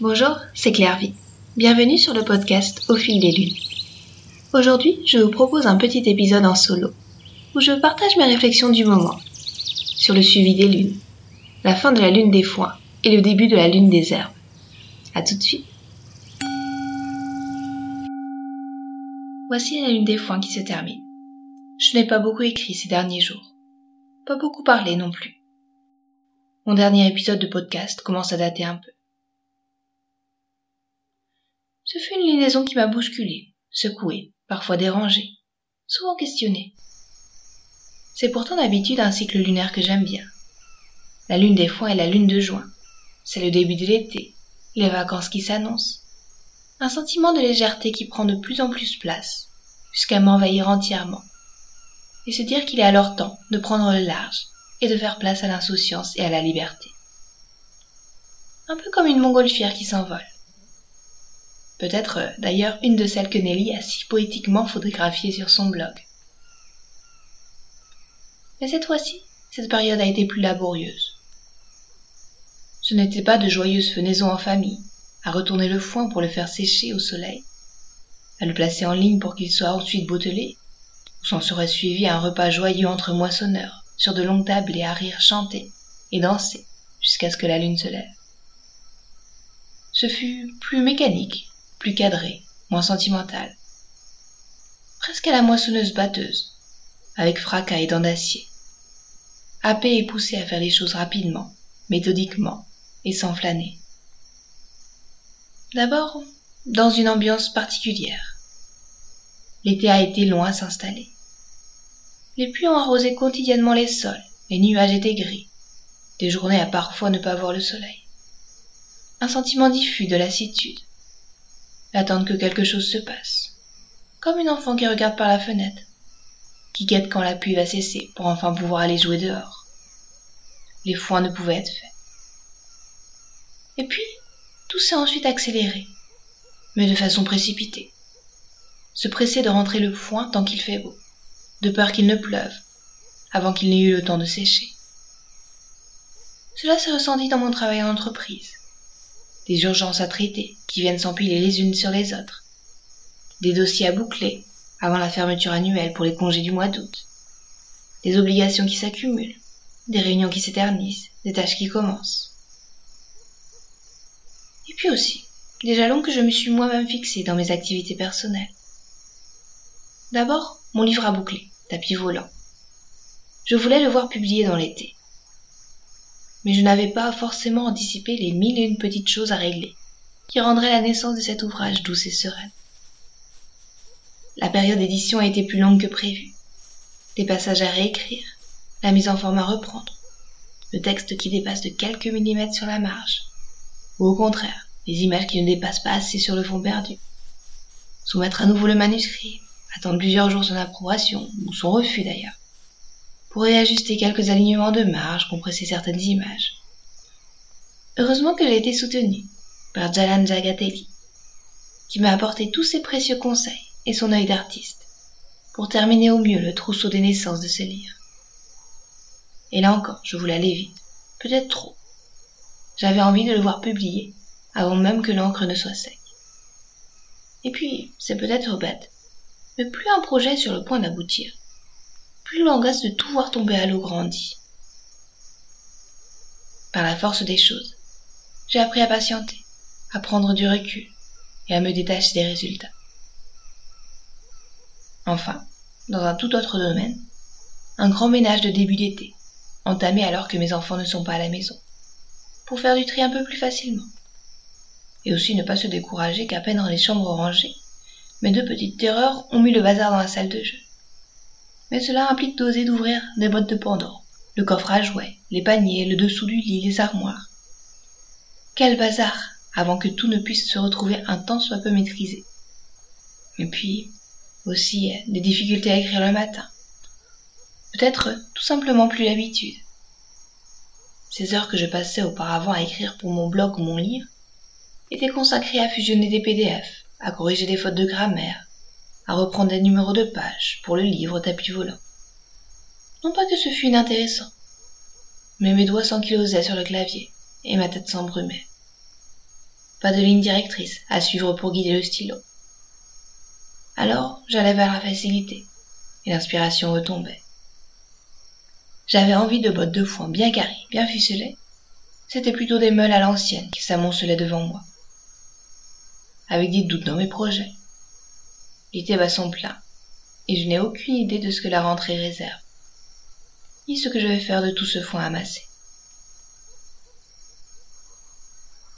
Bonjour, c'est Claire Vie. Bienvenue sur le podcast Au fil des lunes. Aujourd'hui, je vous propose un petit épisode en solo où je partage mes réflexions du moment sur le suivi des lunes, la fin de la lune des foins et le début de la lune des herbes. À tout de suite. Voici la lune des foins qui se termine. Je n'ai pas beaucoup écrit ces derniers jours. Pas beaucoup parlé non plus. Mon dernier épisode de podcast commence à dater un peu. Ce fut une liaison qui m'a bousculée, secouée, parfois dérangée, souvent questionnée. C'est pourtant d'habitude un cycle lunaire que j'aime bien. La lune des foins est la lune de juin. C'est le début de l'été, les vacances qui s'annoncent. Un sentiment de légèreté qui prend de plus en plus place, jusqu'à m'envahir entièrement et se dire qu'il est alors temps de prendre le large et de faire place à l'insouciance et à la liberté. Un peu comme une montgolfière qui s'envole. Peut-être euh, d'ailleurs une de celles que Nelly a si poétiquement photographiées sur son blog. Mais cette fois-ci, cette période a été plus laborieuse. Ce n'était pas de joyeuses fenaisons en famille, à retourner le foin pour le faire sécher au soleil, à le placer en ligne pour qu'il soit ensuite bottelé, S'en serait suivi un repas joyeux entre moissonneurs, sur de longues tables et à rire chanter et danser jusqu'à ce que la lune se lève. Ce fut plus mécanique, plus cadré, moins sentimental. Presque à la moissonneuse batteuse, avec fracas et dents d'acier. Happé et poussé à faire les choses rapidement, méthodiquement et sans flâner. D'abord, dans une ambiance particulière. L'été a été long à s'installer. Les pluies ont arrosé quotidiennement les sols, les nuages étaient gris. Des journées à parfois ne pas voir le soleil. Un sentiment diffus de lassitude. L'attente que quelque chose se passe. Comme une enfant qui regarde par la fenêtre, qui guette quand la pluie va cesser pour enfin pouvoir aller jouer dehors. Les foins ne pouvaient être faits. Et puis, tout s'est ensuite accéléré, mais de façon précipitée se presser de rentrer le foin tant qu'il fait beau, de peur qu'il ne pleuve, avant qu'il n'ait eu le temps de sécher. Cela se ressentit dans mon travail en entreprise. Des urgences à traiter qui viennent s'empiler les unes sur les autres. Des dossiers à boucler avant la fermeture annuelle pour les congés du mois d'août. Des obligations qui s'accumulent, des réunions qui s'éternisent, des tâches qui commencent. Et puis aussi, des jalons que je me suis moi-même fixés dans mes activités personnelles. D'abord, mon livre à boucler, tapis volant. Je voulais le voir publié dans l'été. Mais je n'avais pas forcément anticipé les mille et une petites choses à régler, qui rendraient la naissance de cet ouvrage douce et sereine. La période d'édition a été plus longue que prévu. Des passages à réécrire, la mise en forme à reprendre, le texte qui dépasse de quelques millimètres sur la marge, ou au contraire, les images qui ne dépassent pas assez sur le fond perdu. Soumettre à nouveau le manuscrit, attendre plusieurs jours son approbation, ou son refus d'ailleurs, pour réajuster quelques alignements de marge, compresser certaines images. Heureusement que j'ai été soutenue par Jalan Jagatelli, qui m'a apporté tous ses précieux conseils et son œil d'artiste, pour terminer au mieux le trousseau des naissances de ce livre. Et là encore, je voulais aller vite, peut-être trop. J'avais envie de le voir publié, avant même que l'encre ne soit sec. Et puis, c'est peut-être bête, mais plus un projet sur le point d'aboutir, plus l'angoisse de tout voir tomber à l'eau grandit. Par la force des choses, j'ai appris à patienter, à prendre du recul et à me détacher des résultats. Enfin, dans un tout autre domaine, un grand ménage de début d'été, entamé alors que mes enfants ne sont pas à la maison, pour faire du tri un peu plus facilement. Et aussi ne pas se décourager qu'à peine dans les chambres rangées, mes deux petites terreurs ont mis le bazar dans la salle de jeu. Mais cela implique d'oser d'ouvrir des boîtes de Pandore, le coffre à jouets, les paniers, le dessous du lit, les armoires. Quel bazar avant que tout ne puisse se retrouver un temps soit peu maîtrisé. Et puis, aussi, des difficultés à écrire le matin. Peut-être tout simplement plus l'habitude. Ces heures que je passais auparavant à écrire pour mon blog ou mon livre étaient consacrées à fusionner des PDF, à corriger des fautes de grammaire, à reprendre des numéros de page pour le livre tapis volant. Non pas que ce fût inintéressant, mais mes doigts s'enkylosaient sur le clavier et ma tête s'embrumait. pas de ligne directrice à suivre pour guider le stylo. Alors j'allais vers la facilité, et l'inspiration retombait. J'avais envie de bottes de foin bien carrées, bien ficelées. C'était plutôt des meules à l'ancienne qui s'amoncelaient devant moi. Avec des doutes dans mes projets. L'été va son plein, et je n'ai aucune idée de ce que la rentrée réserve, ni ce que je vais faire de tout ce foin amassé.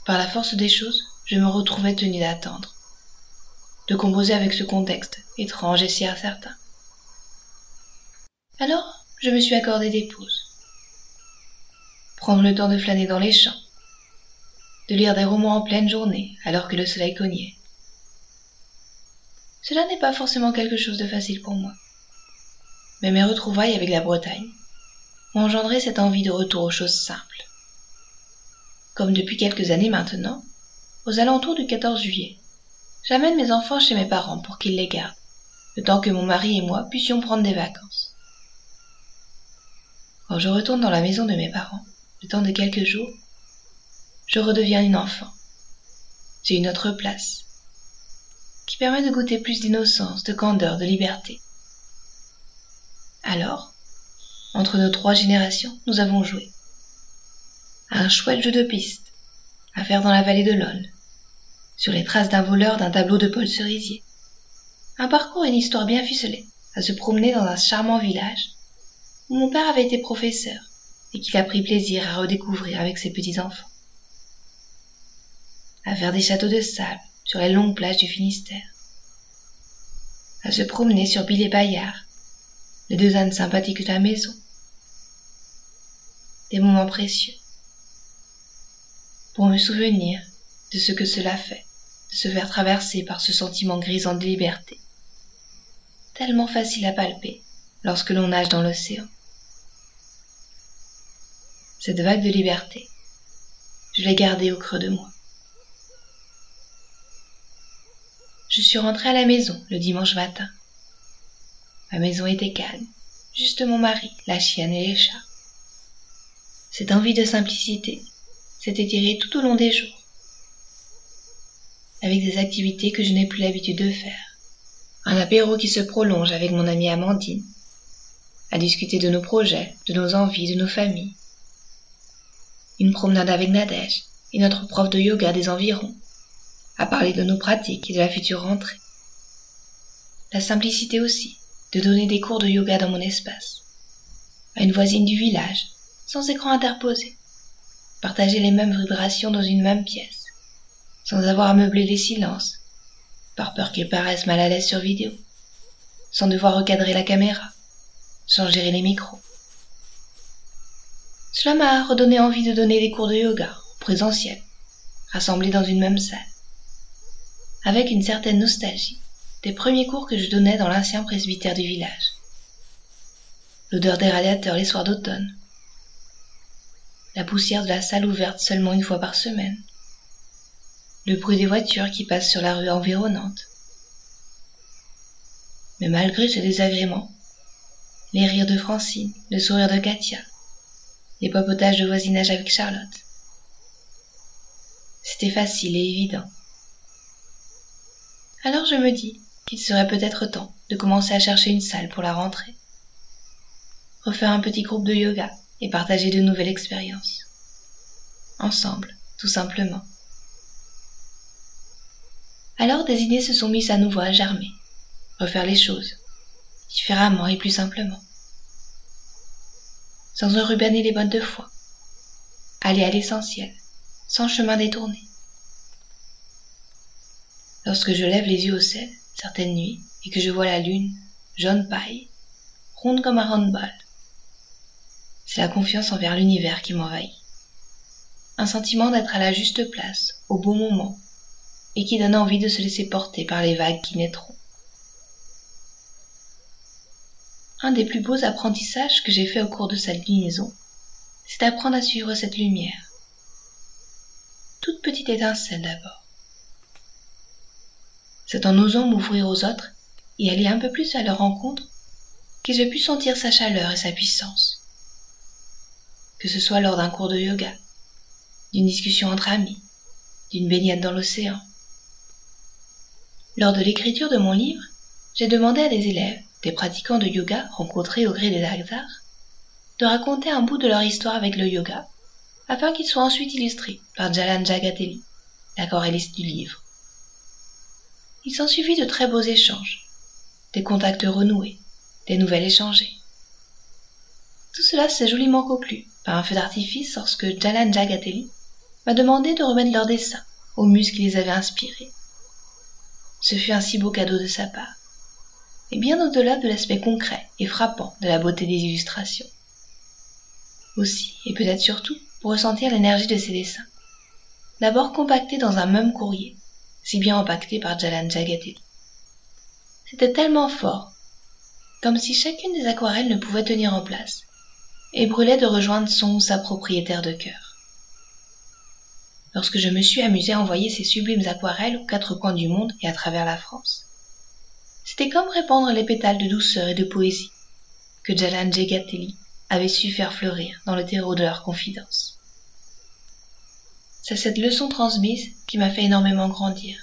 Par la force des choses, je me retrouvais tenu d'attendre, de composer avec ce contexte étrange et si incertain. Alors, je me suis accordé des pauses. Prendre le temps de flâner dans les champs, de lire des romans en pleine journée alors que le soleil cognait. Cela n'est pas forcément quelque chose de facile pour moi. Mais mes retrouvailles avec la Bretagne m'ont cette envie de retour aux choses simples. Comme depuis quelques années maintenant, aux alentours du 14 juillet, j'amène mes enfants chez mes parents pour qu'ils les gardent, le temps que mon mari et moi puissions prendre des vacances. Quand je retourne dans la maison de mes parents, le temps de quelques jours, je redeviens une enfant. J'ai une autre place, qui permet de goûter plus d'innocence, de candeur, de liberté. Alors, entre nos trois générations, nous avons joué. un chouette jeu de piste, à faire dans la vallée de l'Aulne, sur les traces d'un voleur d'un tableau de Paul Cerisier. Un parcours et une histoire bien ficelée, à se promener dans un charmant village où mon père avait été professeur et qu'il a pris plaisir à redécouvrir avec ses petits-enfants. À faire des châteaux de sable sur les longues plages du Finistère. À se promener sur Bill et Bayard, les deux ânes sympathiques de la maison. Des moments précieux. Pour me souvenir de ce que cela fait, de se faire traverser par ce sentiment grisant de liberté. Tellement facile à palper lorsque l'on nage dans l'océan cette vague de liberté. Je l'ai gardée au creux de moi. Je suis rentrée à la maison le dimanche matin. Ma maison était calme, juste mon mari, la chienne et les chats. Cette envie de simplicité s'est étirée tout au long des jours, avec des activités que je n'ai plus l'habitude de faire. Un apéro qui se prolonge avec mon amie Amandine, à discuter de nos projets, de nos envies, de nos familles, une promenade avec Nadège et notre prof de yoga des environs, à parler de nos pratiques et de la future rentrée. La simplicité aussi, de donner des cours de yoga dans mon espace, à une voisine du village, sans écran interposé, partager les mêmes vibrations dans une même pièce, sans avoir à meubler les silences, par peur qu'ils paraissent mal à l'aise sur vidéo, sans devoir recadrer la caméra, sans gérer les micros. Cela m'a redonné envie de donner des cours de yoga, présentiel, rassemblés dans une même salle. Avec une certaine nostalgie, des premiers cours que je donnais dans l'ancien presbytère du village. L'odeur des radiateurs les soirs d'automne. La poussière de la salle ouverte seulement une fois par semaine. Le bruit des voitures qui passent sur la rue environnante. Mais malgré ce désagrément, les rires de Francine, le sourire de Katia, les papotages de voisinage avec Charlotte. C'était facile et évident. Alors je me dis qu'il serait peut-être temps de commencer à chercher une salle pour la rentrée. Refaire un petit groupe de yoga et partager de nouvelles expériences. Ensemble, tout simplement. Alors des idées se sont mises à nouveau à germer. Refaire les choses, différemment et plus simplement sans enrubanner les bonnes de foi. Aller à l'essentiel, sans chemin détourné. Lorsque je lève les yeux au ciel, certaines nuits, et que je vois la lune, jaune paille, ronde comme un handball, c'est la confiance envers l'univers qui m'envahit. Un sentiment d'être à la juste place, au bon moment, et qui donne envie de se laisser porter par les vagues qui naîtront. Un des plus beaux apprentissages que j'ai fait au cours de cette liaison, c'est d'apprendre à suivre cette lumière. Toute petite étincelle d'abord. C'est en osant m'ouvrir aux autres et aller un peu plus à leur rencontre que j'ai pu sentir sa chaleur et sa puissance. Que ce soit lors d'un cours de yoga, d'une discussion entre amis, d'une baignade dans l'océan. Lors de l'écriture de mon livre, j'ai demandé à des élèves, des pratiquants de yoga rencontrés au gré des hasards, de raconter un bout de leur histoire avec le yoga, afin qu'il soit ensuite illustré par Jalan Jagateli, l'aquarelliste du livre. Il s'en suivit de très beaux échanges, des contacts renoués, des nouvelles échangées. Tout cela s'est joliment conclu par un feu d'artifice lorsque Jalan Jagateli m'a demandé de remettre leur dessin aux muses qui les avaient inspirés. Ce fut un si beau cadeau de sa part, et bien au-delà de l'aspect concret et frappant de la beauté des illustrations. Aussi, et peut-être surtout, pour ressentir l'énergie de ses dessins. D'abord compactés dans un même courrier, si bien empaqueté par Jalan Jagateli. C'était tellement fort, comme si chacune des aquarelles ne pouvait tenir en place, et brûlait de rejoindre son ou sa propriétaire de cœur. Lorsque je me suis amusé à envoyer ces sublimes aquarelles aux quatre coins du monde et à travers la France. C'était comme répandre les pétales de douceur et de poésie que Jalan Jagateli avait su faire fleurir dans le terreau de leur confidence. C'est cette leçon transmise qui m'a fait énormément grandir.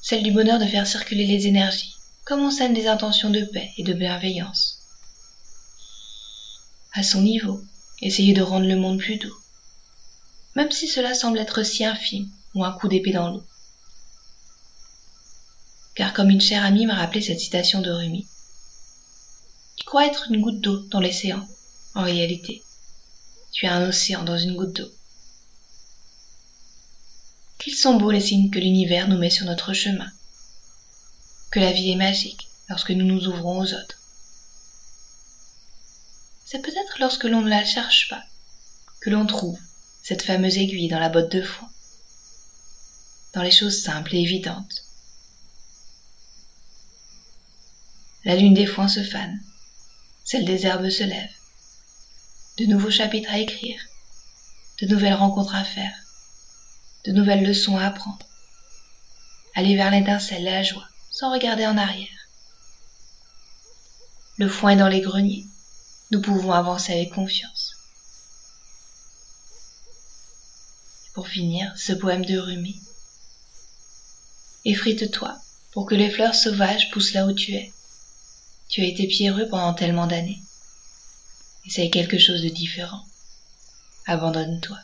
Celle du bonheur de faire circuler les énergies, comme on sème des intentions de paix et de bienveillance. À son niveau, essayer de rendre le monde plus doux, même si cela semble être si infime ou un coup d'épée dans l'eau. Car comme une chère amie m'a rappelé cette citation de Rumi, tu crois être une goutte d'eau dans l'océan. En réalité, tu es un océan dans une goutte d'eau. Qu'ils sont beaux les signes que l'univers nous met sur notre chemin. Que la vie est magique lorsque nous nous ouvrons aux autres. C'est peut-être lorsque l'on ne la cherche pas que l'on trouve cette fameuse aiguille dans la botte de foin, dans les choses simples et évidentes. La lune des foins se fane, celle des herbes se lève, de nouveaux chapitres à écrire, de nouvelles rencontres à faire, de nouvelles leçons à apprendre. Aller vers l'étincelle la joie, sans regarder en arrière. Le foin est dans les greniers, nous pouvons avancer avec confiance. pour finir, ce poème de Rumi. Effrite-toi pour que les fleurs sauvages poussent là où tu es. Tu as été pierreux pendant tellement d'années. Essaye quelque chose de différent. Abandonne-toi.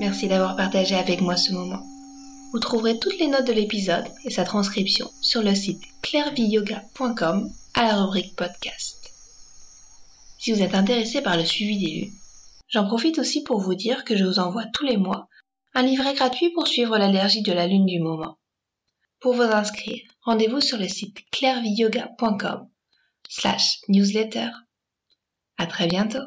Merci d'avoir partagé avec moi ce moment. Vous trouverez toutes les notes de l'épisode et sa transcription sur le site clairviyoga.com à la rubrique podcast. Si vous êtes intéressé par le suivi des lunes, J'en profite aussi pour vous dire que je vous envoie tous les mois un livret gratuit pour suivre l'allergie de la lune du moment. Pour vous inscrire, rendez-vous sur le site clairviyoga.com slash newsletter. À très bientôt!